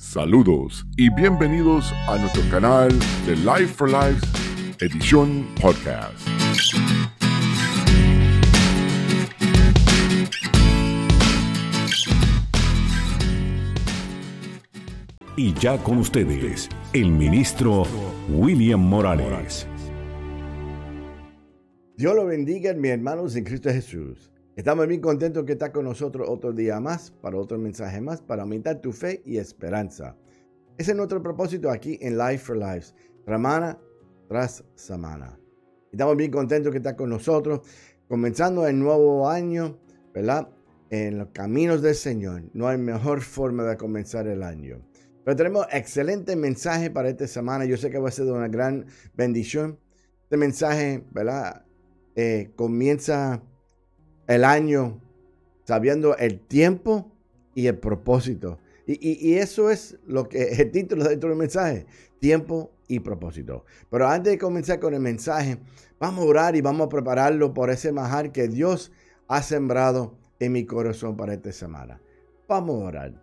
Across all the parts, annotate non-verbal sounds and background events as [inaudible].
Saludos y bienvenidos a nuestro canal de Life for Life edición podcast. Y ya con ustedes, el ministro William Morales. Dios lo bendiga, mis hermanos en Cristo Jesús. Estamos bien contentos que está con nosotros otro día más, para otro mensaje más, para aumentar tu fe y esperanza. Ese es nuestro propósito aquí en Life for Lives, semana tras semana. Estamos bien contentos que está con nosotros, comenzando el nuevo año, ¿verdad? En los caminos del Señor. No hay mejor forma de comenzar el año. Pero tenemos excelente mensaje para esta semana. Yo sé que va a ser una gran bendición. Este mensaje, ¿verdad? Eh, comienza el año sabiendo el tiempo y el propósito. Y, eso es lo que [laughs] el título de del mensaje, tiempo y propósito. Pero antes de comenzar con el mensaje, vamos a orar y vamos a prepararlo por ese majar que Dios ha sembrado en mi corazón para esta semana. Vamos a orar.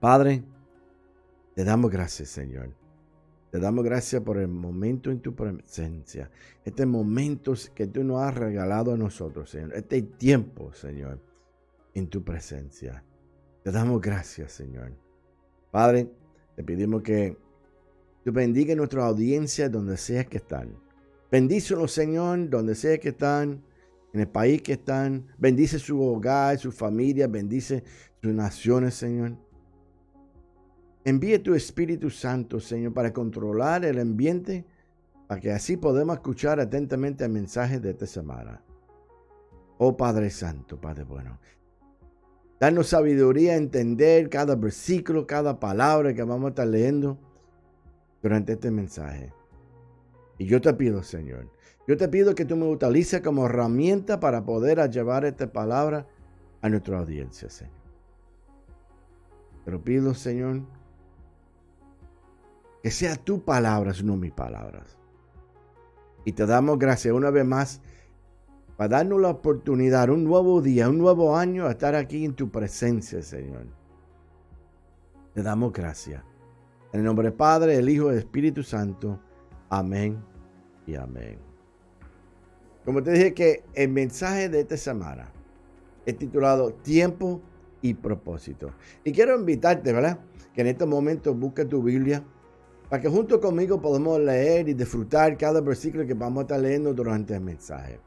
Padre, te damos gracias, Señor. Te damos gracias por el momento en tu presencia. Este momento que tú nos has regalado a nosotros, Señor. Este tiempo, Señor, en tu presencia. Te damos gracias, Señor. Padre, te pedimos que tú bendiga nuestra audiencia donde sea que están. Bendícelos, Señor, donde sea que están, en el país que están. Bendice su hogar, su familia, bendice sus naciones, Señor. Envíe tu Espíritu Santo, Señor, para controlar el ambiente, para que así podamos escuchar atentamente el mensaje de esta semana. Oh Padre Santo, Padre bueno, danos sabiduría a entender cada versículo, cada palabra que vamos a estar leyendo durante este mensaje. Y yo te pido, Señor, yo te pido que tú me utilices como herramienta para poder llevar esta palabra a nuestra audiencia, Señor. Te lo pido, Señor, que sea tu palabra, no mis palabras. Y te damos gracias una vez más para darnos la oportunidad, un nuevo día, un nuevo año, a estar aquí en tu presencia, Señor. Te damos gracias. En el nombre del Padre, el Hijo y el Espíritu Santo. Amén y amén. Como te dije que el mensaje de esta semana es titulado Tiempo y propósito. Y quiero invitarte, ¿verdad? Que en este momento busque tu Biblia para que junto conmigo podamos leer y disfrutar cada versículo que vamos a estar leyendo durante el mensaje.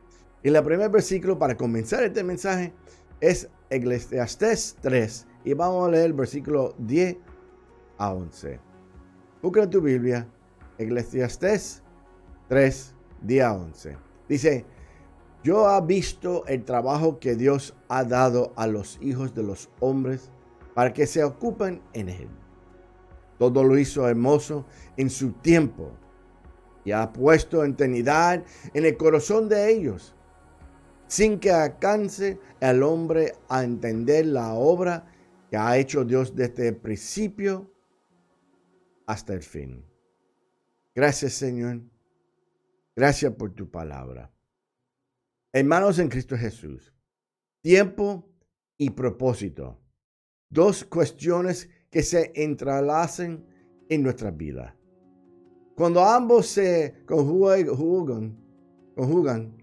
Y el primer versículo para comenzar este mensaje es Eclesiastés 3 y vamos a leer el versículo 10 a 11. Busca tu Biblia Eclesiastés 3, 10 a 11. Dice, yo he visto el trabajo que Dios ha dado a los hijos de los hombres para que se ocupen en él todo lo hizo hermoso en su tiempo y ha puesto eternidad en el corazón de ellos, sin que alcance el hombre a entender la obra que ha hecho Dios desde el principio hasta el fin. Gracias Señor. Gracias por tu palabra. Hermanos en Cristo Jesús, tiempo y propósito. Dos cuestiones que se entrelacen en nuestra vida. Cuando ambos se conjugan, conjugan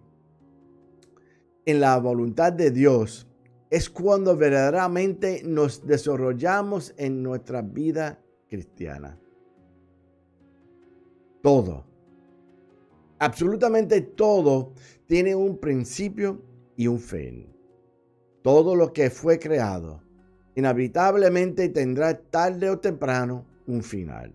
en la voluntad de Dios, es cuando verdaderamente nos desarrollamos en nuestra vida cristiana. Todo, absolutamente todo, tiene un principio y un fin. Todo lo que fue creado inevitablemente tendrá tarde o temprano un final.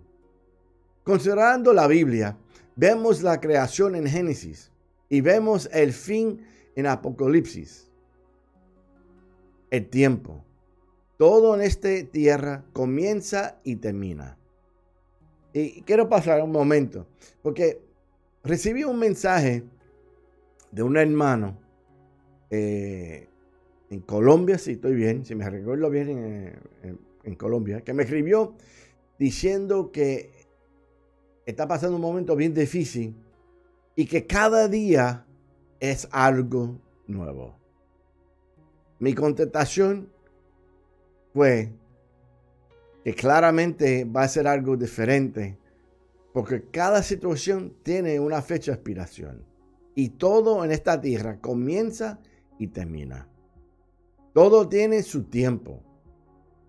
Considerando la Biblia, vemos la creación en Génesis y vemos el fin en Apocalipsis. El tiempo. Todo en esta tierra comienza y termina. Y quiero pasar un momento, porque recibí un mensaje de un hermano eh, en Colombia, si estoy bien, si me recuerdo bien, en, Colombia, que me escribió diciendo que está pasando un momento bien difícil y que cada día es algo nuevo. Mi contestación fue que claramente va a ser algo diferente, porque cada situación tiene una fecha de expiración. Y todo en esta tierra comienza y termina. Todo tiene su tiempo.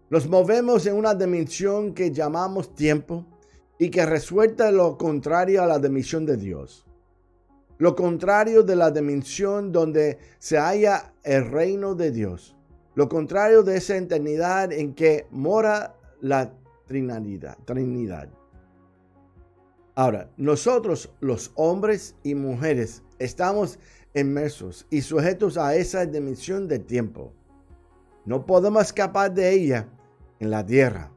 Nos movemos en una dimensión que llamamos tiempo y que resuelta lo contrario a la dimensión de Dios. Lo contrario de la dimensión donde se halla el reino de Dios. Lo contrario de esa eternidad en que mora la Trinidad. Trinidad. Ahora, nosotros los hombres y mujeres estamos inmersos y sujetos a esa dimensión de tiempo. No podemos escapar de ella en la tierra.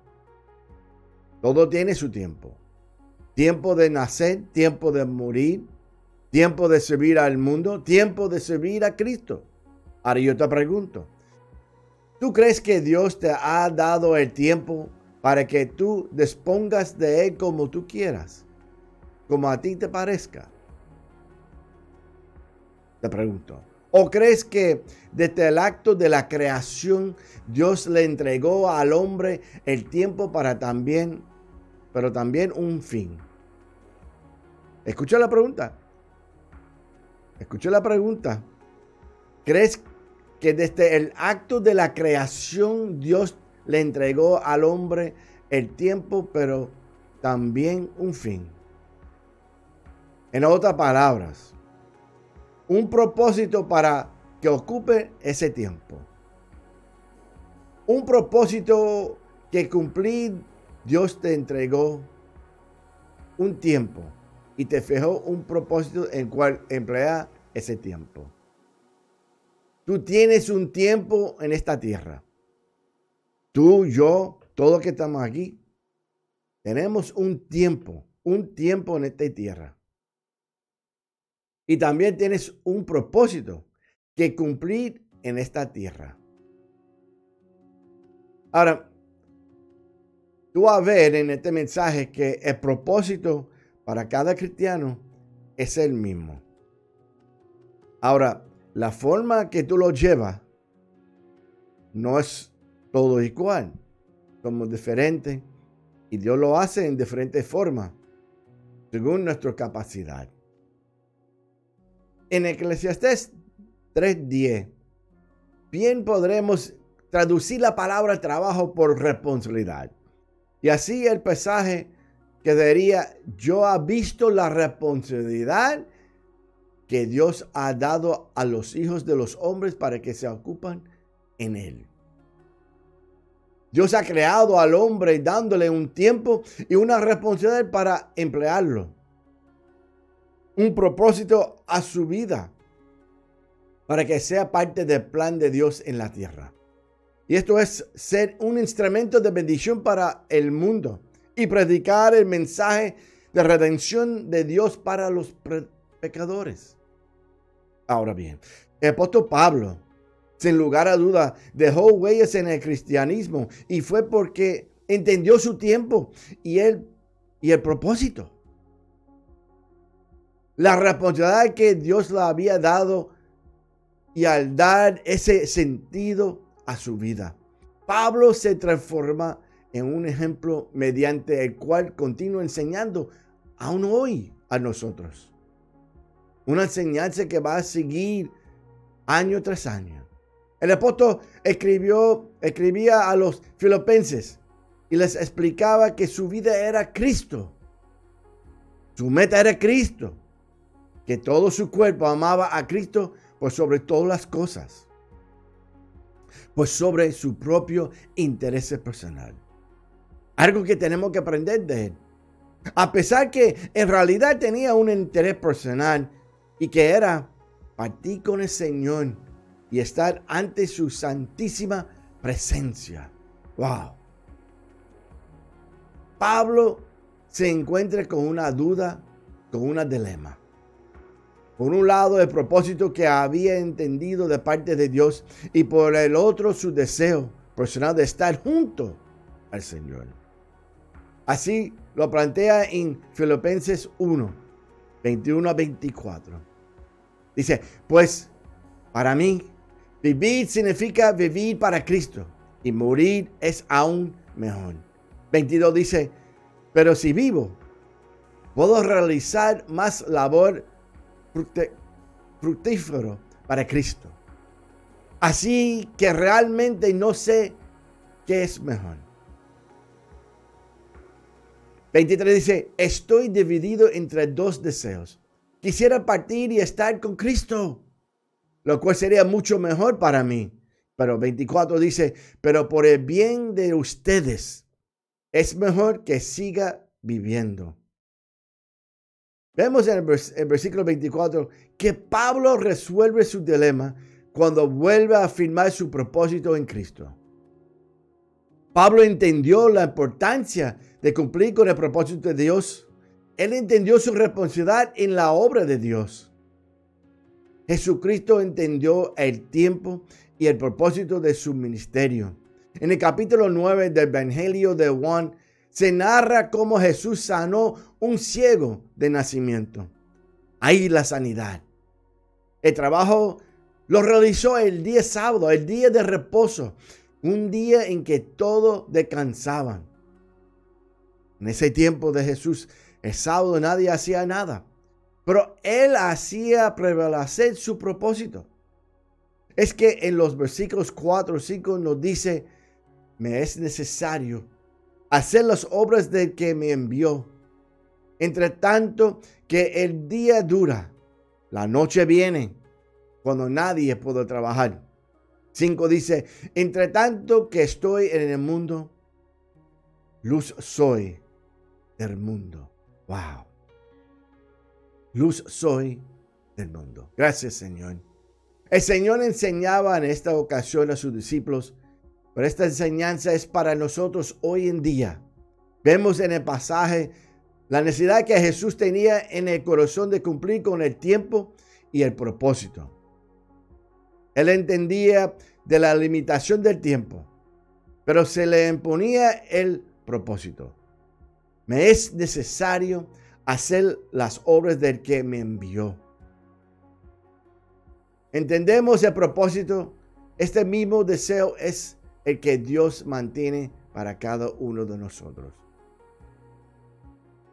Todo tiene su tiempo. Tiempo de nacer, tiempo de morir, tiempo de servir al mundo, tiempo de servir a Cristo. Ahora yo te pregunto, ¿tú crees que Dios te ha dado el tiempo para que tú dispongas de Él como tú quieras? Como a ti te parezca. Te pregunto. ¿O crees que desde el acto de la creación Dios le entregó al hombre el tiempo para también, pero también un fin? Escucha la pregunta. Escucha la pregunta. ¿Crees que desde el acto de la creación Dios le entregó al hombre el tiempo, pero también un fin? En otras palabras, un propósito para que ocupe ese tiempo. Un propósito que cumplir, Dios te entregó un tiempo y te fijó un propósito en cual emplea ese tiempo. Tú tienes un tiempo en esta tierra. Tú, yo, todos que estamos aquí, tenemos un tiempo, un tiempo en esta tierra. Y también tienes un propósito que cumplir en esta tierra. Ahora, tú vas a ver en este mensaje que el propósito para cada cristiano es el mismo. Ahora, la forma que tú lo llevas no es todo igual. Somos diferentes y Dios lo hace en diferentes formas, según nuestra capacidad. En Eclesiastés 3.10, bien podremos traducir la palabra trabajo por responsabilidad. Y así el pasaje quedaría, yo ha visto la responsabilidad que Dios ha dado a los hijos de los hombres para que se ocupan en él. Dios ha creado al hombre dándole un tiempo y una responsabilidad para emplearlo un propósito a su vida para que sea parte del plan de Dios en la tierra. Y esto es ser un instrumento de bendición para el mundo y predicar el mensaje de redención de Dios para los pecadores. Ahora bien, el apóstol Pablo, sin lugar a duda, dejó huellas en el cristianismo y fue porque entendió su tiempo y el, y el propósito la responsabilidad que Dios le había dado y al dar ese sentido a su vida. Pablo se transforma en un ejemplo mediante el cual continúa enseñando aún hoy a nosotros. Una enseñanza que va a seguir año tras año. El apóstol escribió, escribía a los filipenses y les explicaba que su vida era Cristo. Su meta era Cristo que todo su cuerpo amaba a Cristo por sobre todas las cosas, pues sobre su propio interés personal. Algo que tenemos que aprender de él. A pesar que en realidad tenía un interés personal y que era partir con el Señor y estar ante su santísima presencia. Wow. Pablo se encuentra con una duda, con una dilema. Por un lado, el propósito que había entendido de parte de Dios y por el otro, su deseo personal de estar junto al Señor. Así lo plantea en Filipenses 1, 21 a 24. Dice, pues para mí, vivir significa vivir para Cristo y morir es aún mejor. 22 dice, pero si vivo, puedo realizar más labor fructífero para Cristo. Así que realmente no sé qué es mejor. 23 dice, estoy dividido entre dos deseos. Quisiera partir y estar con Cristo, lo cual sería mucho mejor para mí. Pero 24 dice, pero por el bien de ustedes, es mejor que siga viviendo. Vemos en el, versículo 24 que Pablo resuelve su dilema cuando vuelve a afirmar su propósito en Cristo. Pablo entendió la importancia de cumplir con el propósito de Dios. Él entendió su responsabilidad en la obra de Dios. Jesucristo entendió el tiempo y el propósito de su ministerio. En el capítulo 9 del Evangelio de Juan se narra cómo Jesús sanó un ciego de nacimiento. Ahí la sanidad. El trabajo lo realizó el día sábado, el día de reposo, un día en que todos descansaban. En ese tiempo de Jesús, el sábado nadie hacía nada, pero él hacía prevalecer su propósito. Es que en los versículos 4 y 5 nos dice, me es necesario hacer las obras del que me envió. Entre tanto que el día dura, la noche viene, cuando nadie puede trabajar. 5 dice, entre tanto que estoy en el mundo, luz soy del mundo. Wow. Luz soy del mundo. Gracias Señor. El Señor enseñaba en esta ocasión a sus discípulos pero esta enseñanza es para nosotros hoy en día. Vemos en el pasaje la necesidad que Jesús tenía en el corazón de cumplir con el tiempo y el propósito. Él entendía de la limitación del tiempo, pero se le imponía el propósito. Me es necesario hacer las obras del que me envió. Entendemos el propósito. Este mismo deseo es el que Dios mantiene para cada uno de nosotros.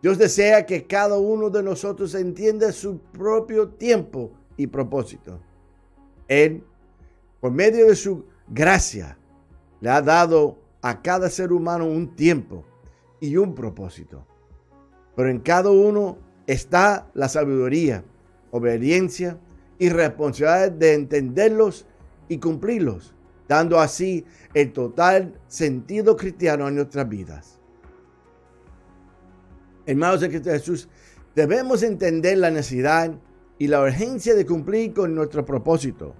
Dios desea que cada uno de nosotros entienda su propio tiempo y propósito. Él, por medio de su gracia, le ha dado a cada ser humano un tiempo y un propósito. Pero en cada uno está la sabiduría, obediencia y responsabilidad de entenderlos y cumplirlos dando así el total sentido cristiano en nuestras vidas. Hermanos de Cristo Jesús, debemos entender la necesidad y la urgencia de cumplir con nuestro propósito,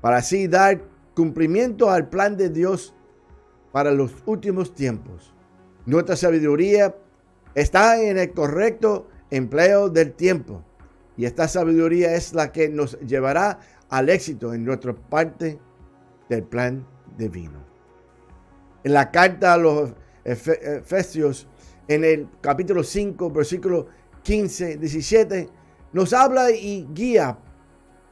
para así dar cumplimiento al plan de Dios para los últimos tiempos. Nuestra sabiduría está en el correcto empleo del tiempo y esta sabiduría es la que nos llevará al éxito en nuestra parte del plan divino. En la carta a los Efesios, en el capítulo 5, versículo 15, 17, nos habla y guía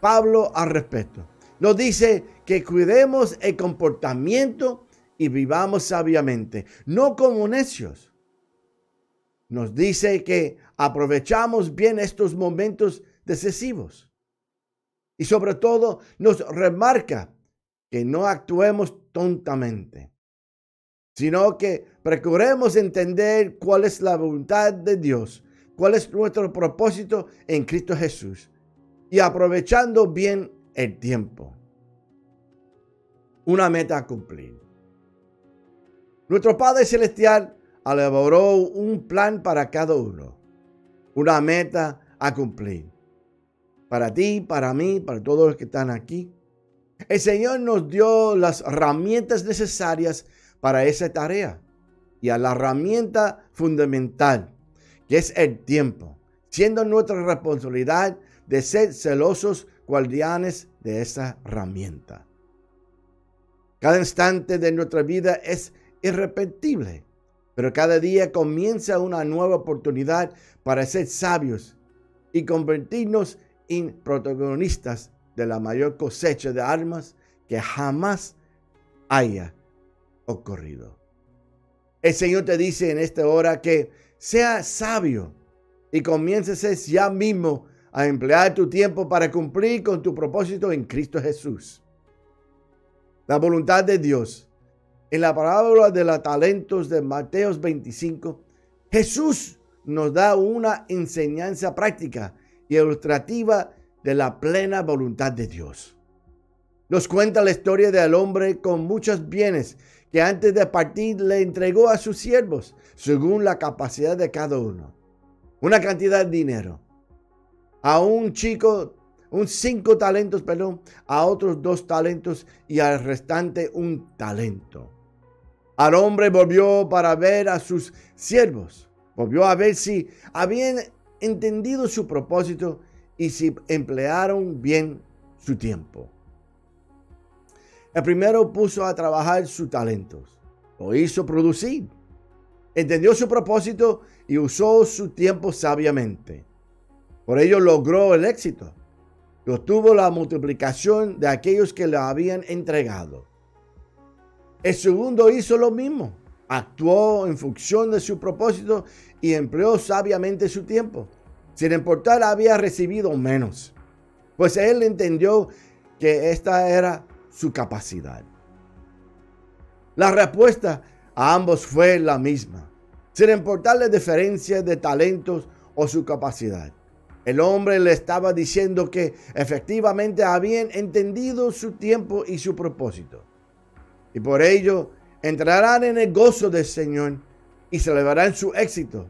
Pablo al respecto. Nos dice que cuidemos el comportamiento y vivamos sabiamente, no como necios. Nos dice que aprovechamos bien estos momentos decisivos. Y sobre todo nos remarca que no actuemos tontamente, sino que procuremos entender cuál es la voluntad de Dios, cuál es nuestro propósito en Cristo Jesús y aprovechando bien el tiempo. Una meta a cumplir. Nuestro Padre Celestial elaboró un plan para cada uno, una meta a cumplir. Para ti, para mí, para todos los que están aquí. El Señor nos dio las herramientas necesarias para esa tarea y a la herramienta fundamental, que es el tiempo, siendo nuestra responsabilidad de ser celosos guardianes de esa herramienta. Cada instante de nuestra vida es irrepetible, pero cada día comienza una nueva oportunidad para ser sabios y convertirnos en protagonistas de la mayor cosecha de armas que jamás haya ocurrido. El Señor te dice en esta hora que sea sabio y comiences ya mismo a emplear tu tiempo para cumplir con tu propósito en Cristo Jesús. La voluntad de Dios. En la parábola de los talentos de Mateos 25, Jesús nos da una enseñanza práctica y ilustrativa de la plena voluntad de Dios. Nos cuenta la historia del hombre con muchos bienes que antes de partir le entregó a sus siervos según la capacidad de cada uno. Una cantidad de dinero a un chico un cinco talentos, perdón, a otros dos talentos y al restante un talento. Al hombre volvió para ver a sus siervos, volvió a ver si habían entendido su propósito y si emplearon bien su tiempo. El primero puso a trabajar sus talentos, lo hizo producir, entendió su propósito y usó su tiempo sabiamente. Por ello logró el éxito. Obtuvo la multiplicación de aquellos que le habían entregado. El segundo hizo lo mismo. Actuó en función de su propósito y empleó sabiamente su tiempo. Sin importar, había recibido menos. Pues él entendió que esta era su capacidad. La respuesta a ambos fue la misma, sin importar la diferencia de talentos o su capacidad. El hombre le estaba diciendo que efectivamente habían entendido su tiempo y su propósito. Y por ello entrarán en el gozo del Señor y celebrarán su éxito.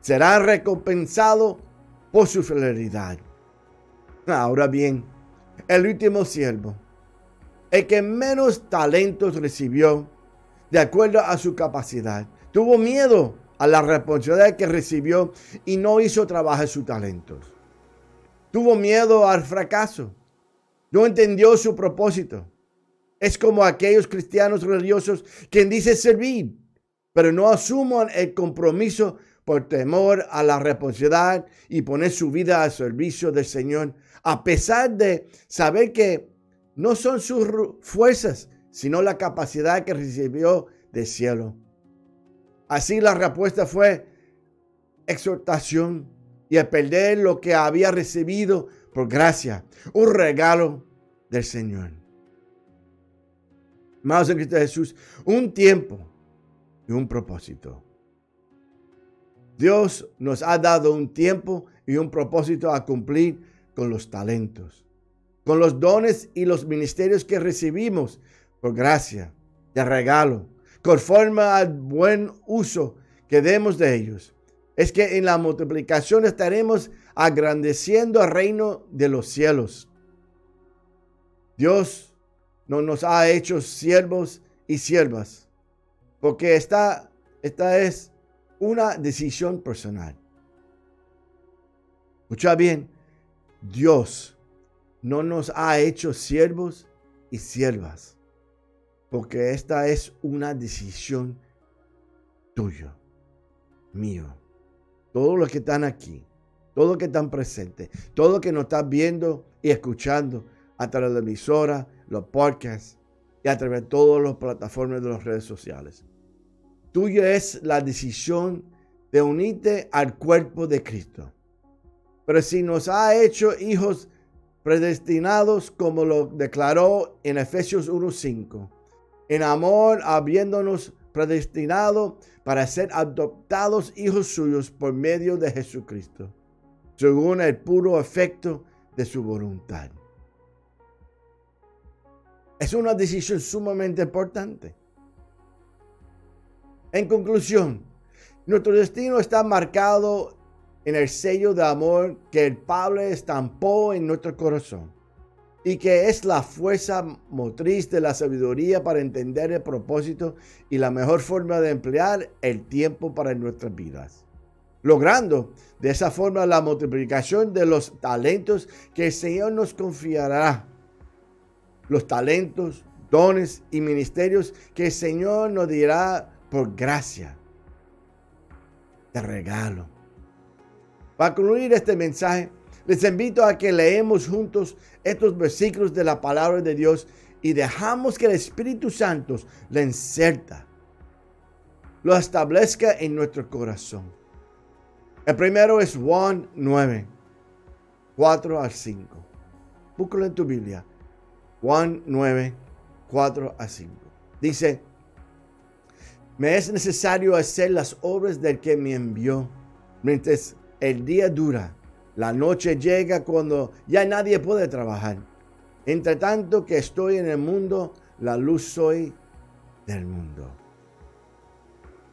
Serán recompensados por su fidelidad. Ahora bien, el último siervo, el que menos talentos recibió, de acuerdo a su capacidad, tuvo miedo a la responsabilidad que recibió y no hizo trabajar sus talentos. Tuvo miedo al fracaso. No entendió su propósito. Es como aquellos cristianos religiosos quien dice servir, pero no asuman el compromiso por temor a la responsabilidad y poner su vida al servicio del Señor, a pesar de saber que no son sus fuerzas, sino la capacidad que recibió del cielo. Así la respuesta fue exhortación y a perder lo que había recibido por gracia, un regalo del Señor. Más en Cristo Jesús, un tiempo y un propósito. Dios nos ha dado un tiempo y un propósito a cumplir con los talentos, con los dones y los ministerios que recibimos por gracia, de regalo, conforme al buen uso que demos de ellos. Es que en la multiplicación estaremos agrandeciendo el reino de los cielos. Dios no nos ha hecho siervos y siervas, porque esta, esta es una decisión personal. Escucha bien, Dios no nos ha hecho siervos y siervas porque esta es una decisión tuya, mío. Todos los que están aquí, todos los que están presentes, todos los que nos están viendo y escuchando a través de la emisora, los podcasts y a través de todas las plataformas de las redes sociales. Tuya es la decisión de unirte al cuerpo de Cristo. Pero si nos ha hecho hijos predestinados, como lo declaró en Efesios 1.5, en amor habiéndonos predestinado para ser adoptados hijos suyos por medio de Jesucristo, según el puro efecto de su voluntad. Es una decisión sumamente importante. En conclusión, nuestro destino está marcado en el sello de amor que el Padre estampó en nuestro corazón y que es la fuerza motriz de la sabiduría para entender el propósito y la mejor forma de emplear el tiempo para nuestras vidas. Logrando de esa forma la multiplicación de los talentos que el Señor nos confiará. Los talentos, dones y ministerios que el Señor nos dirá por gracia. De regalo. Para concluir este mensaje, les invito a que leemos juntos estos versículos de la palabra de Dios y dejamos que el Espíritu Santo le inserta lo establezca en nuestro corazón. El primero es Juan 9, 4 al 5. Búscalo en tu Biblia. Juan 9, 4 a 5. Dice, me es necesario hacer las obras del que me envió. Mientras el día dura, la noche llega cuando ya nadie puede trabajar. Entre tanto que estoy en el mundo, la luz soy del mundo.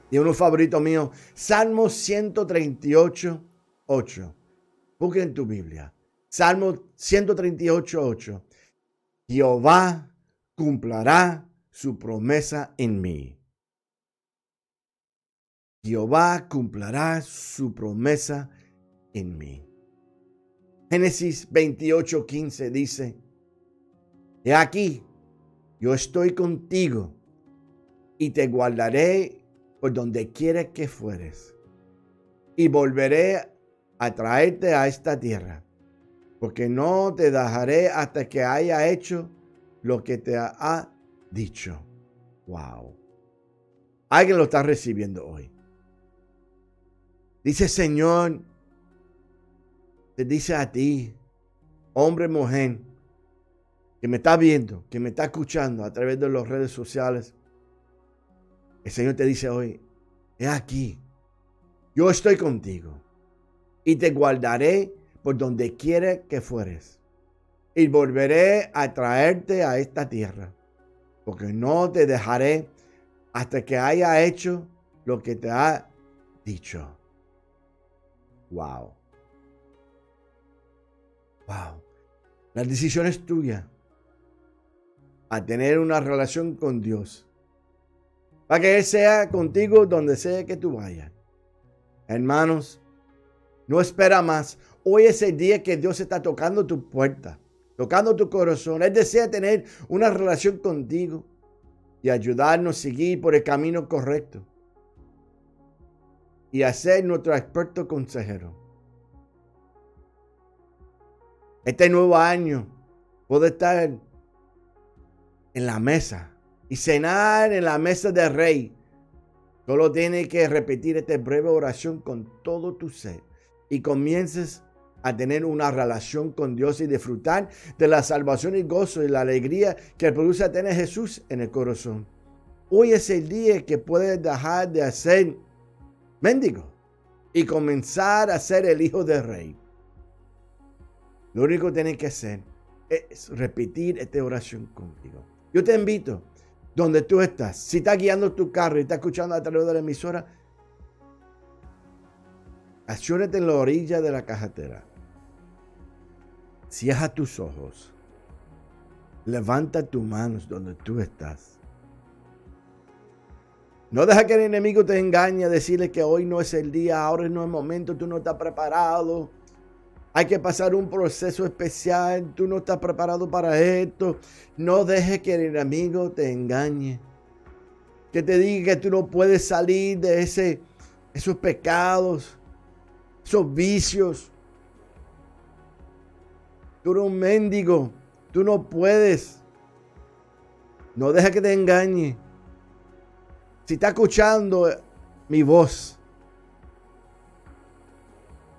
Y uno favorito mío, Salmo 138, 8. Busca en tu Biblia. Salmo 138, 8. Jehová cumplirá su promesa en mí. Jehová cumplirá su promesa en mí. Génesis 28, 15 dice, He aquí, yo estoy contigo y te guardaré por donde quiera que fueres y volveré a traerte a esta tierra, porque no te dejaré hasta que haya hecho lo que te ha dicho. Wow. Alguien lo está recibiendo hoy. Dice Señor, te dice a ti, hombre, mujer, que me está viendo, que me está escuchando a través de las redes sociales. El Señor te dice hoy, he aquí, yo estoy contigo y te guardaré por donde quiera que fueres y volveré a traerte a esta tierra, porque no te dejaré hasta que haya hecho lo que te ha dicho. Wow. Wow. La decisión es tuya. A tener una relación con Dios. Para que Él sea contigo donde sea que tú vayas. Hermanos, no espera más. Hoy es el día que Dios está tocando tu puerta, tocando tu corazón. Él desea tener una relación contigo y ayudarnos a seguir por el camino correcto y a ser nuestro experto consejero. Este nuevo año puede estar en la mesa y cenar en la mesa del rey. Solo tienes que repetir esta breve oración con todo tu ser y comiences a tener una relación con Dios y disfrutar de la salvación y gozo y la alegría que produce tener Jesús en el corazón. Hoy es el día que puedes dejar de hacer mendigo y comenzar a ser el hijo del rey. Lo único que tienes que hacer es repetir esta oración contigo. Yo te invito, donde tú estás, si estás guiando tu carro y estás escuchando a través de la emisora, acciónate en la orilla de la cajatera. Cierra tus ojos. Levanta tus manos donde tú estás. No deja que el enemigo te engañe a decirle que hoy no es el día, ahora no es el momento, tú no estás preparado. Hay que pasar un proceso especial, tú no estás preparado para esto. No deje que el enemigo te engañe. Que te diga que tú no puedes salir de ese, esos pecados, esos vicios. Tú eres un mendigo, tú no puedes. No deja que te engañe. Si está escuchando mi voz,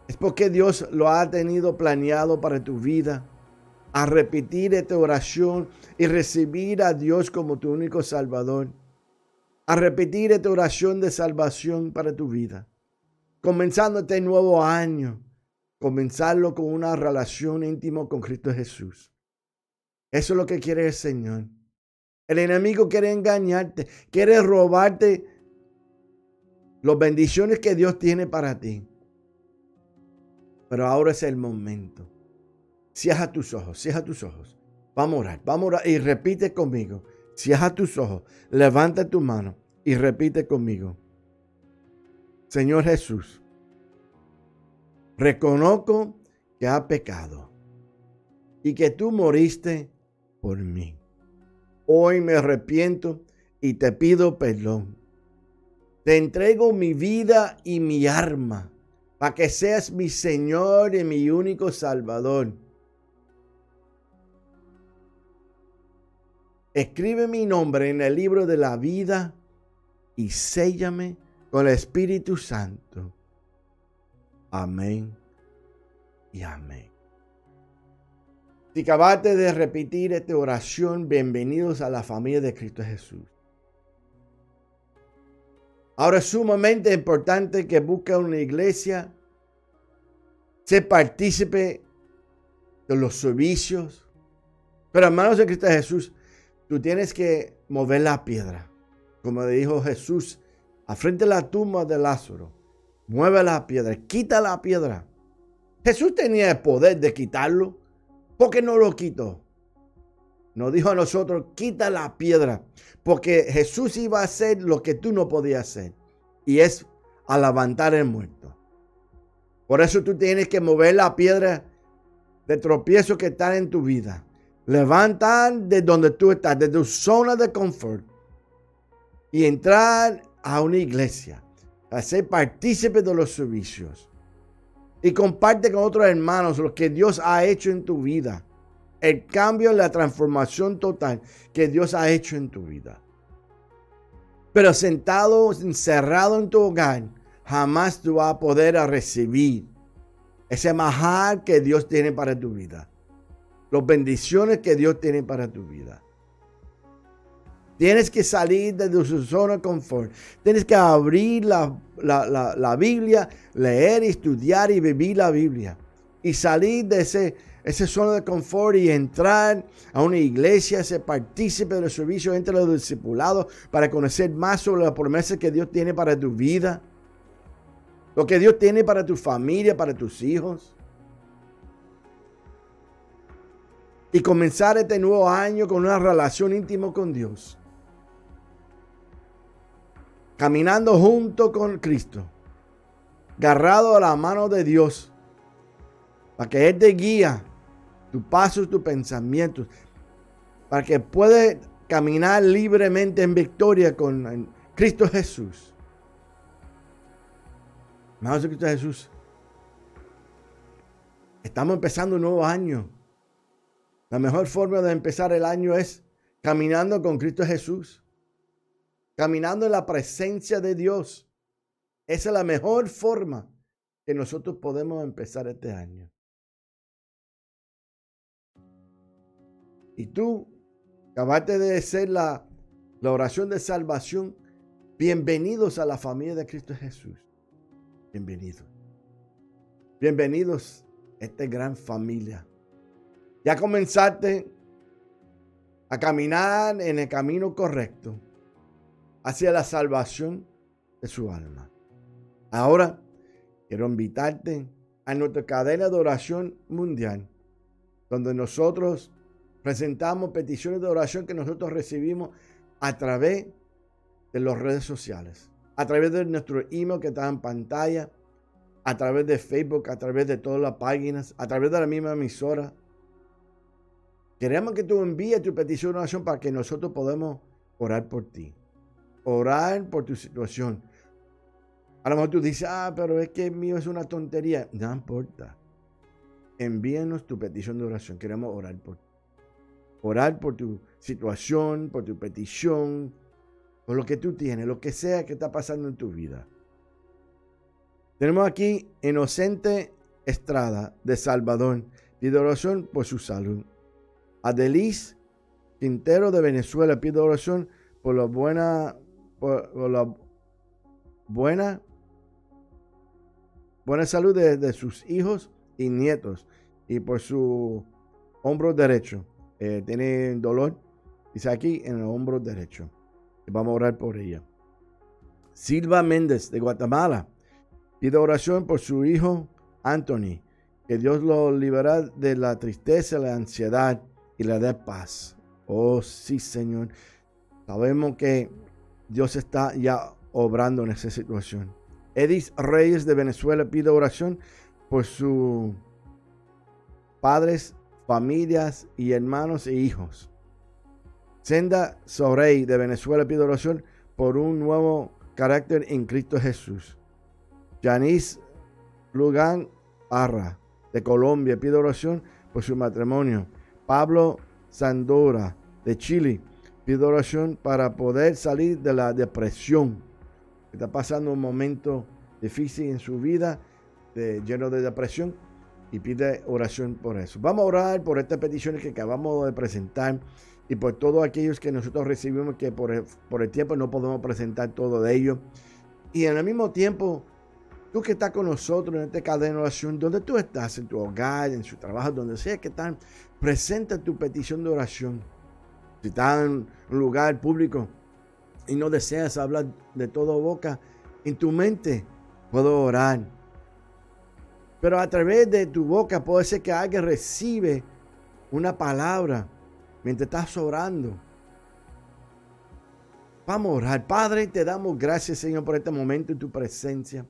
es porque Dios lo ha tenido planeado para tu vida. A repetir esta oración y recibir a Dios como tu único Salvador. A repetir esta oración de salvación para tu vida. Comenzando este nuevo año. Comenzarlo con una relación íntima con Cristo Jesús. Eso es lo que quiere el Señor. El enemigo quiere engañarte, quiere robarte las bendiciones que Dios tiene para ti. Pero ahora es el momento. Cierra tus ojos, cierra tus ojos. Vamos a orar, vamos a orar y repite conmigo. Cierra tus ojos, levanta tu mano y repite conmigo. Señor Jesús, reconozco que ha pecado y que tú moriste por mí. Hoy me arrepiento y te pido perdón. Te entrego mi vida y mi arma para que seas mi Señor y mi único Salvador. Escribe mi nombre en el libro de la vida y séllame con el Espíritu Santo. Amén y amén. Si acabaste de repetir esta oración, bienvenidos a la familia de Cristo Jesús. Ahora es sumamente importante que busque una iglesia, se partícipe de los servicios. Pero hermanos de Cristo Jesús, tú tienes que mover la piedra. Como dijo Jesús, a frente de la tumba de Lázaro, mueve la piedra, quita la piedra. Jesús tenía el poder de quitarlo. ¿Por qué no lo quitó? Nos dijo a nosotros, quita la piedra, porque Jesús iba a hacer lo que tú no podías hacer, y es a levantar el muerto. Por eso tú tienes que mover la piedra de tropiezo que está en tu vida. Levantar de donde tú estás, de tu zona de confort, y entrar a una iglesia, a ser partícipe de los servicios y comparte con otros hermanos lo que Dios ha hecho en tu vida. El cambio, la transformación total que Dios ha hecho en tu vida. Pero sentado, encerrado en tu hogar, jamás tú vas a poder recibir ese majar que Dios tiene para tu vida. Las bendiciones que Dios tiene para tu vida. Tienes que salir de tu zona de confort. Tienes que abrir la, la, Biblia, leer, estudiar y vivir la Biblia. Y salir de ese, esa zona de confort y entrar a una iglesia, ser partícipe del servicio entre los discipulados para conocer más sobre las promesas que Dios tiene para tu vida. Lo que Dios tiene para tu familia, para tus hijos. Y comenzar este nuevo año con una relación íntima con Dios caminando junto con Cristo, agarrado a la mano de Dios, para que Él te guía tus pasos, tus pensamientos, para que puedas caminar libremente en victoria con Cristo Jesús. De Cristo Jesús, estamos empezando un nuevo año. La mejor forma de empezar el año es caminando con Cristo Jesús caminando en la presencia de Dios. Esa es la mejor forma que nosotros podemos empezar este año. Y tú, acabaste de ser la, la oración de salvación, bienvenidos a la familia de Cristo Jesús. Bienvenidos. Bienvenidos a esta gran familia. Ya comenzaste a caminar en el camino correcto hacia la salvación de su alma. Ahora quiero invitarte a nuestra cadena de oración mundial, donde nosotros presentamos peticiones de oración que nosotros recibimos a través de las redes sociales, a través de nuestro email que está en pantalla, a través de Facebook, a través de todas las páginas, a través de la misma emisora. Queremos que tú envíes tu petición de oración para que nosotros podamos orar por ti orar por tu situación. A lo mejor tú dices, ah, pero es que mío es una tontería. No importa. Envíanos tu petición de oración. Queremos orar por ti. Orar por tu situación, por tu petición, por lo que tú tienes, lo que sea que está pasando en tu vida. Tenemos aquí Inocente Estrada de Salvador. Pide oración por su salud. Adelis Quintero de Venezuela pide oración por la buena por, la buena, buena salud de, sus hijos y nietos y por su hombro derecho. Eh, tiene dolor, dice aquí, en el hombro derecho. Vamos a orar por ella. Silva Méndez de Guatemala pide oración por su hijo Anthony. Que Dios lo libera de la tristeza, la ansiedad y la dé paz. Oh, sí, Señor. Sabemos que Dios está ya obrando en esa situación. Edith Reyes de Venezuela pide oración por sus padres, familias y hermanos e hijos. Senda Sorey de Venezuela pide oración por un nuevo carácter en Cristo Jesús. Janice Lugan Arra de Colombia pide oración por su matrimonio. Pablo Sandora de Chile Pido oración para poder salir de la depresión. está pasando un momento difícil en su vida, lleno de depresión, y pide oración por eso. Vamos a orar por estas peticiones que acabamos de presentar y por todos aquellos que nosotros recibimos que por el, por el tiempo no podemos presentar todo de ellos. Y en el mismo tiempo, tú que estás con nosotros en esta cadena de oración, donde tú estás, en tu hogar, en su trabajo, donde sea que están, presenta tu petición de oración. Si estás en un lugar público y no deseas hablar de todo boca, en tu mente puedo orar pero a través de tu boca puede ser que alguien recibe una palabra mientras estás orando. Vamos a orar. Padre, te damos gracias, Señor, por este momento en tu presencia.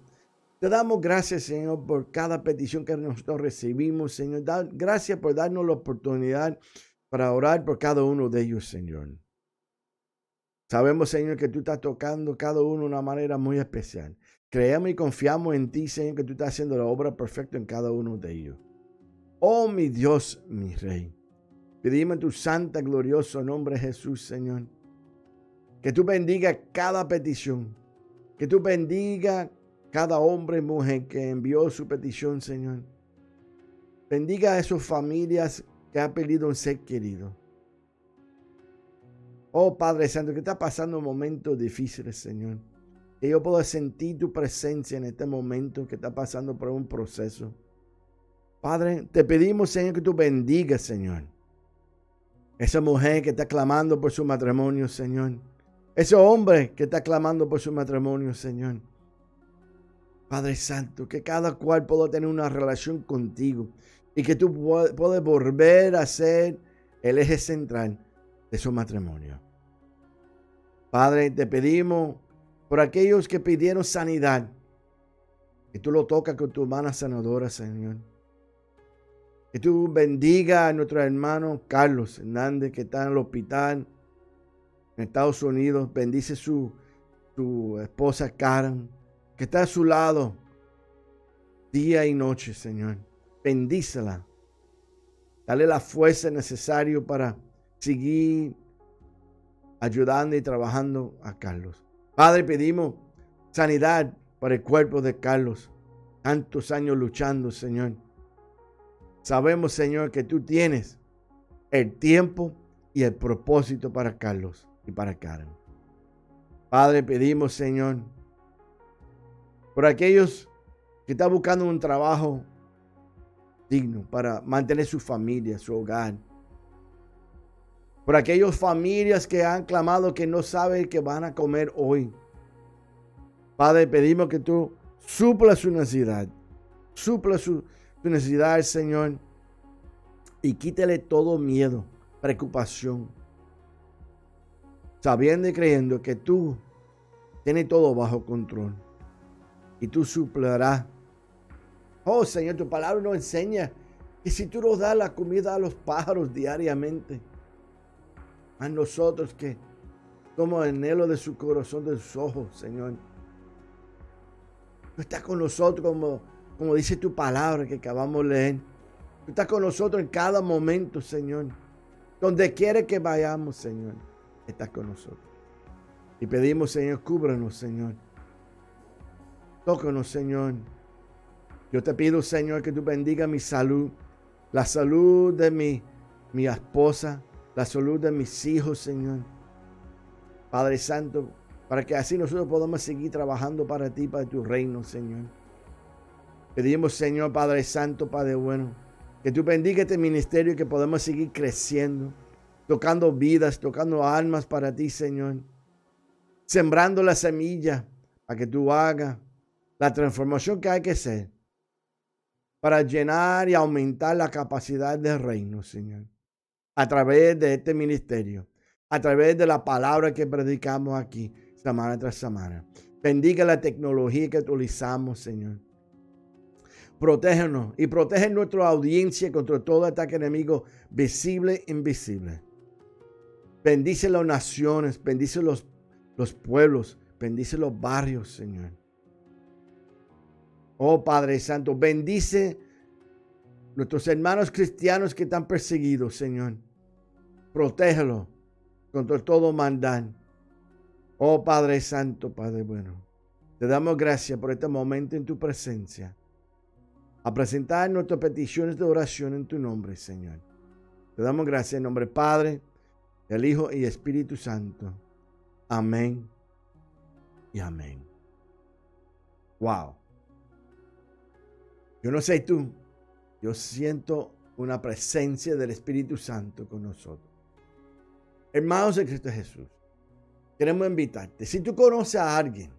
Te damos gracias, Señor, por cada petición que nosotros recibimos, Señor. gracias por darnos la oportunidad para orar por cada uno de ellos, Señor. Sabemos, Señor, que tú estás tocando cada uno de una manera muy especial. Creemos y confiamos en ti, Señor, que tú estás haciendo la obra perfecta en cada uno de ellos. Oh, mi Dios, mi Rey. Pedimos tu santa, glorioso nombre, Jesús, Señor. Que tú bendiga cada petición. Que tú bendiga cada hombre y mujer que envió su petición, Señor. Bendiga a esas familias que han perdido un ser querido. Oh Padre Santo, que está pasando momentos difíciles, Señor que yo puedo sentir tu presencia en este momento que está pasando por un proceso. Padre, te pedimos, Señor, que tú bendigas, Señor. Esa mujer que está clamando por su matrimonio, Señor. Ese hombre que está clamando por su matrimonio, Señor. Padre Santo, que cada cual pueda tener una relación contigo y que tú puedas volver a ser el eje central de su matrimonio. Padre, te pedimos por aquellos que pidieron sanidad. Que tú lo tocas con tu mano sanadora, Señor. Que tú bendiga a nuestro hermano Carlos Hernández, que está en el hospital en Estados Unidos. Bendice su, su esposa Karen, que está a su lado día y noche, Señor. Bendícela. Dale la fuerza necesaria para seguir ayudando y trabajando a Carlos. Padre, pedimos sanidad para el cuerpo de Carlos. Tantos años luchando, Señor. Sabemos, Señor, que tú tienes el tiempo y el propósito para Carlos y para Karen. Padre, pedimos, Señor, por aquellos que están buscando un trabajo digno para mantener su familia, su hogar por aquellas familias que han clamado que no saben que van a comer hoy. Padre, pedimos que tú supla su necesidad, supla su, necesidad, Señor, y quítele todo miedo, preocupación, sabiendo y creyendo que tú tienes todo bajo control y tú suplarás. Oh Señor, tu palabra nos enseña que si tú nos das la comida a los pájaros diariamente, a nosotros que somos el anhelo de su corazón, de sus ojos, Señor. Tú estás con nosotros como, como dice tu palabra que acabamos de leer. Tú estás con nosotros en cada momento, Señor. Donde quiere que vayamos, Señor, estás con nosotros. Y pedimos, Señor, cúbranos, Señor. Tócanos, Señor. Yo te pido, Señor, que tú bendiga mi salud, la salud de mi, mi esposa, la salud de mis hijos, Señor. Padre Santo, para que así nosotros podamos seguir trabajando para ti, para tu reino, Señor. Pedimos, Señor, Padre Santo, Padre bueno, que tú bendiga este ministerio y que podamos seguir creciendo, tocando vidas, tocando almas para ti, Señor. Sembrando la semilla para que tú hagas la transformación que hay que hacer para llenar y aumentar la capacidad del reino, Señor a través de este ministerio, a través de la palabra que predicamos aquí, semana tras semana. Bendiga la tecnología que utilizamos, Señor. Protégenos y protege nuestra audiencia contra todo ataque enemigo visible e invisible. Bendice las naciones, bendice los, los pueblos, bendice los barrios, Señor. Oh Padre Santo, bendice nuestros hermanos cristianos que están perseguidos, Señor. Protégelo contra todo maldad. Oh Padre Santo, Padre bueno. Te damos gracias por este momento en tu presencia. A presentar nuestras peticiones de oración en tu nombre, Señor. Te damos gracias en nombre del Padre, del Hijo y Espíritu Santo. Amén y amén. Wow. Yo no sé tú, yo siento una presencia del Espíritu Santo con nosotros. Hermanos de Cristo Jesús, queremos invitarte. Si tú conoces a alguien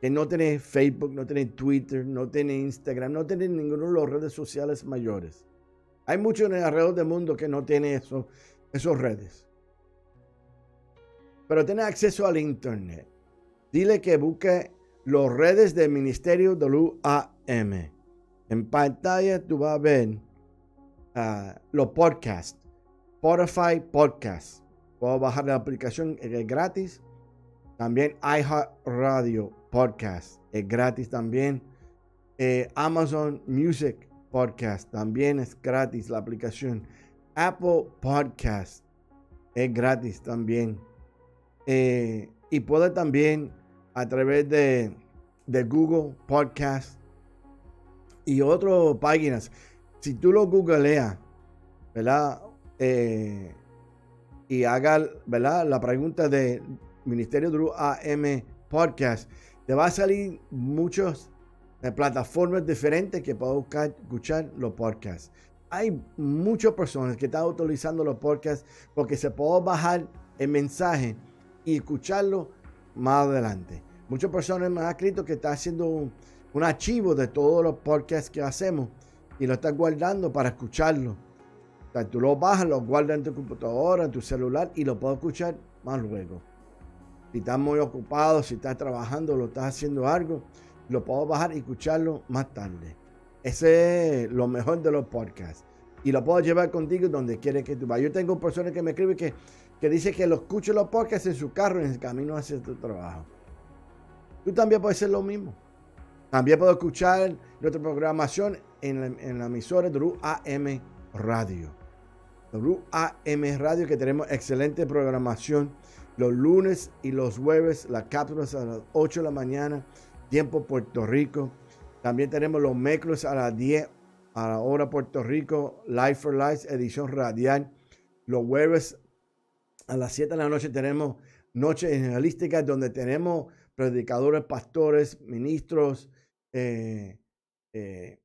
que no tiene Facebook, no tiene Twitter, no tiene Instagram, no tiene ninguno de las redes sociales mayores. Hay muchos en el alrededor del mundo que no tienen eso, esas redes. Pero tiene acceso al Internet. Dile que busque las redes del Ministerio de UAM. En pantalla tú vas a ver uh, los podcasts. Spotify Podcast. Puedo bajar la aplicación, es gratis. También iHeartRadio Podcast, es gratis también. Eh, Amazon Music Podcast, también es gratis la aplicación. Apple Podcast, es gratis también. Eh, y puede también a través de, de Google Podcast y otras páginas. Si tú lo googleas, ¿verdad? Eh, y haga, ¿verdad? La pregunta de Ministerio de AM Podcast, te va a salir muchas eh, plataformas diferentes que puedes buscar, escuchar los podcasts. Hay muchas personas que están utilizando los podcasts porque se puede bajar el mensaje y escucharlo más adelante. Muchas personas me han escrito que está haciendo un, archivo de todos los podcasts que hacemos y lo están guardando para escucharlo. O sea, tú lo bajas, lo guardas en tu computadora, en tu celular y lo puedes escuchar más luego. Si estás muy ocupado, si estás trabajando, lo estás haciendo algo, lo puedo bajar y escucharlo más tarde. Ese es lo mejor de los podcasts. Y lo puedo llevar contigo donde quieres que tú vayas. Yo tengo personas que me escriben que, que dice que lo escucho los podcasts en su carro en el camino hacia tu trabajo. Tú también puedes hacer lo mismo. También puedo escuchar nuestra programación en la, en la emisora WAM Radio. WAM Radio que tenemos excelente programación los lunes y los jueves, las cápsulas a las 8 de la mañana, tiempo Puerto Rico. También tenemos los miércoles a las 10 a la hora Puerto Rico, Life for Life, edición radial. Los jueves a las 7 de la noche tenemos noches evangelísticas donde tenemos predicadores, pastores, ministros, eh, eh,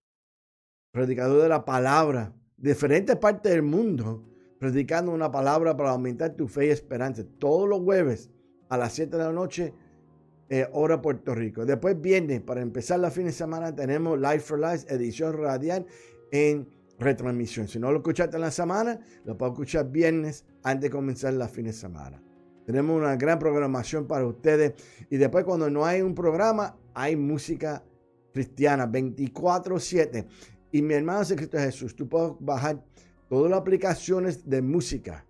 predicadores de la palabra, diferentes partes del mundo, predicando una palabra para aumentar tu fe y esperanza. Todos los jueves a las 7 de la noche, eh, hora Puerto Rico. Después viene, para empezar la fin de semana, tenemos Life for Life, edición radial en retransmisión. Si no lo escuchaste en la semana, lo puedes escuchar viernes antes de comenzar la fin de semana. Tenemos una gran programación para ustedes. Y después cuando no hay un programa, hay música cristiana 24/7. Y mi hermano en Cristo Jesús, tú puedes bajar todas las aplicaciones de música.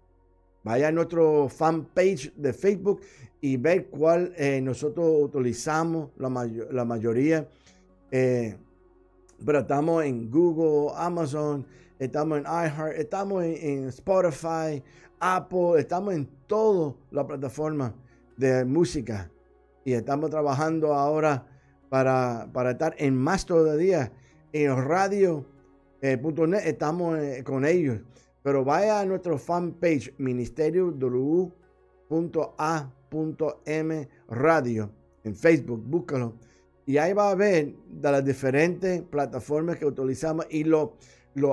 Vaya a nuestro fanpage de Facebook y ver cuál eh, nosotros utilizamos, la, la mayoría. Eh, pero estamos en Google, Amazon, estamos en iHeart, estamos en Spotify, Apple, estamos en todas las plataformas de música y estamos trabajando ahora para, para estar en más todavía en radio.net, eh, estamos eh, con ellos. Pero vaya a nuestro fanpage ministerio radio en Facebook, búscalo. Y ahí va a ver de las diferentes plataformas que utilizamos y las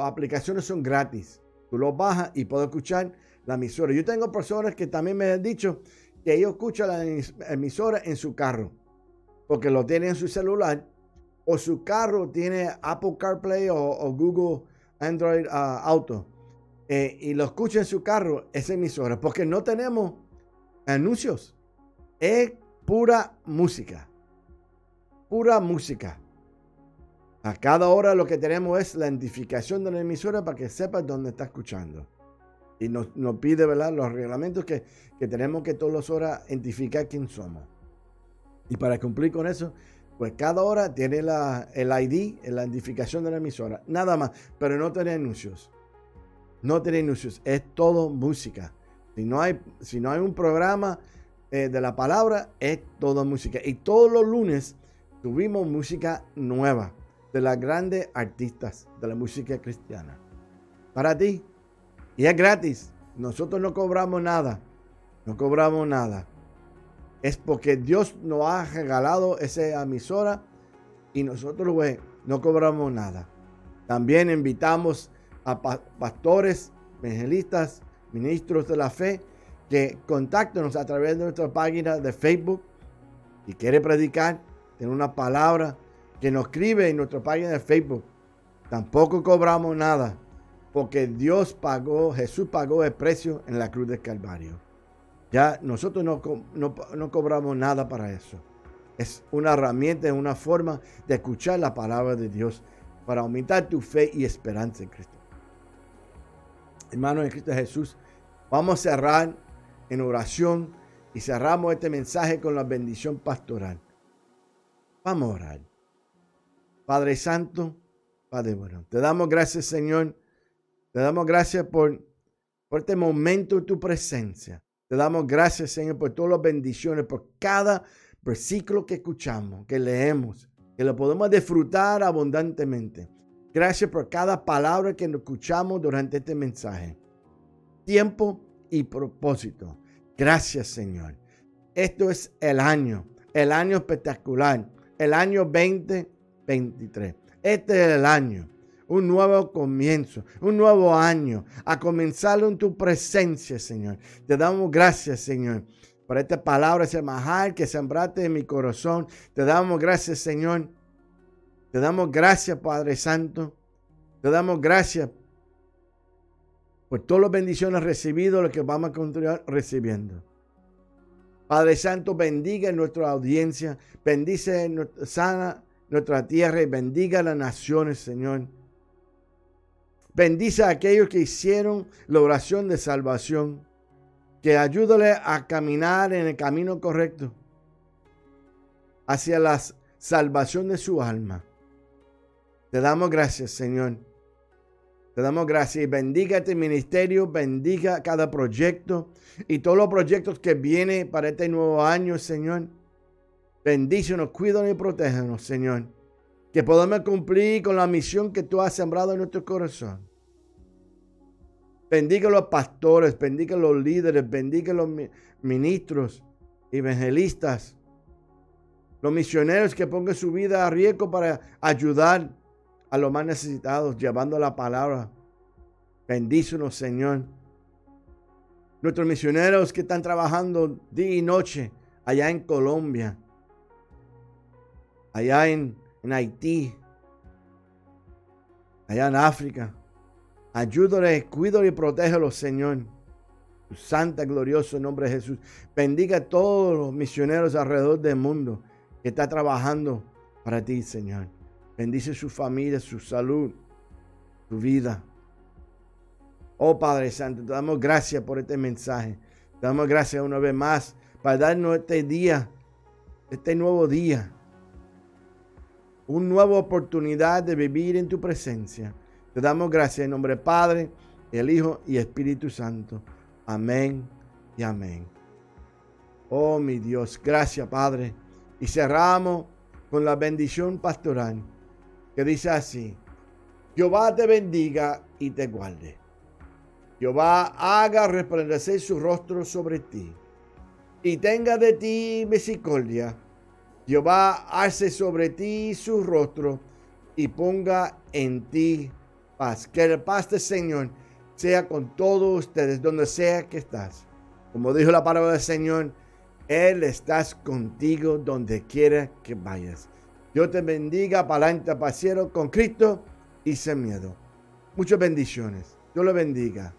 aplicaciones son gratis. Tú lo bajas y puedes escuchar la emisora. Yo tengo personas que también me han dicho que ellos escuchan la emisora en su carro, porque lo tienen en su celular, o su carro tiene Apple CarPlay o, Google Android uh, Auto, eh, y lo escuchan en su carro, esa emisora, porque no tenemos anuncios, es pura música, pura música. A cada hora lo que tenemos es la identificación de la emisora para que sepas dónde está escuchando. Y nos, pide, ¿verdad? Los reglamentos que, tenemos que todas las horas identificar quién somos. Y para cumplir con eso, pues cada hora tiene la, el ID, la identificación de la emisora. Nada más, pero no tiene anuncios. No tiene anuncios, es todo música. Si no hay, si no hay un programa eh, de la palabra, es todo música. Y todos los lunes tuvimos música nueva de las grandes artistas de la música cristiana. Para ti. Y es gratis. Nosotros no cobramos nada. No cobramos nada. Es porque Dios nos ha regalado esa emisora y nosotros no cobramos nada. También invitamos a pastores, evangelistas, ministros de la fe que contáctenos a través de nuestra página de Facebook y quiere predicar, tiene una palabra que nos escribe en nuestra página de Facebook. Tampoco cobramos nada porque Dios pagó, Jesús pagó el precio en la cruz del Calvario. Ya nosotros no, no cobramos nada para eso. Es una herramienta, es una forma de escuchar la palabra de Dios para aumentar tu fe y esperanza en Cristo. Hermanos en Cristo Jesús, vamos a cerrar en oración y cerramos este mensaje con la bendición pastoral. Vamos a orar. Padre Santo, Padre bueno, te damos gracias, Señor. Te damos gracias por, por este momento en tu presencia. Te damos gracias, Señor, por todas las bendiciones, por cada versículo que escuchamos, que leemos, que lo podemos disfrutar abundantemente. Gracias por cada palabra que escuchamos durante este mensaje. Tiempo y propósito. Gracias, Señor. Esto es el año, el año espectacular, el año 2023. Este es el año, un nuevo comienzo, un nuevo año, a comenzarlo en tu presencia, Señor. Te damos gracias, Señor, por esta palabra, ese majal que sembraste en mi corazón. Te damos gracias, Señor. Te damos gracias, Padre Santo. Te damos gracias por todas las bendiciones recibidas, lo que vamos a continuar recibiendo. Padre Santo, bendiga nuestra audiencia, bendice, sana nuestra tierra y bendiga las naciones, Señor. Bendice a aquellos que hicieron la oración de salvación que ayúdale a caminar en el camino correcto hacia la salvación de su alma. Te damos gracias, Señor. Te damos gracias y bendiga este ministerio, bendiga cada proyecto y todos los proyectos que vienen para este nuevo año, Señor. Bendícenos, cuídanos y protégenos, Señor. Que podamos cumplir con la misión que tú has sembrado en nuestro corazón. Bendiga a los pastores, bendiga a los líderes, bendiga a los ministros, evangelistas, los misioneros que pongan su vida a riesgo para ayudar a los más necesitados, llevando la palabra. Bendícenos, Señor. Nuestros misioneros que están trabajando día y noche allá en Colombia, allá en, en Haití, allá en África. Ayúdale, cuídale y protégelos, Señor. Tu santa, glorioso nombre de Jesús. Bendiga a todos los misioneros alrededor del mundo que están trabajando para ti, Señor. Bendice su familia, su salud, su vida. Oh Padre Santo, te damos gracias por este mensaje. Te damos gracias una vez más para darnos este día, este nuevo día. Una nueva oportunidad de vivir en tu presencia. Te damos gracias en nombre del Padre, el Hijo y Espíritu Santo. Amén y amén. Oh mi Dios, gracias Padre. Y cerramos con la bendición pastoral que dice así. Jehová te bendiga y te guarde. Jehová haga resplandecer su rostro sobre ti y tenga de ti misericordia. Jehová hace sobre ti su rostro y ponga en ti paz. Que el paz del Señor sea con todos ustedes, donde sea que estás. Como dijo la palabra del Señor, Él estás contigo donde quiera que vayas. Dios te bendiga, para adelante, pasiero con Cristo y sin miedo. Muchas bendiciones. Dios lo bendiga.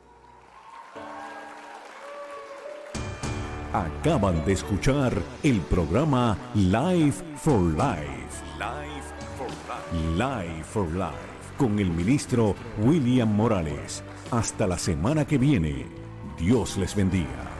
Acaban de escuchar el programa Life for Life. Life for Life. Life for Life con el ministro William Morales. Hasta la semana que viene. Dios les bendiga.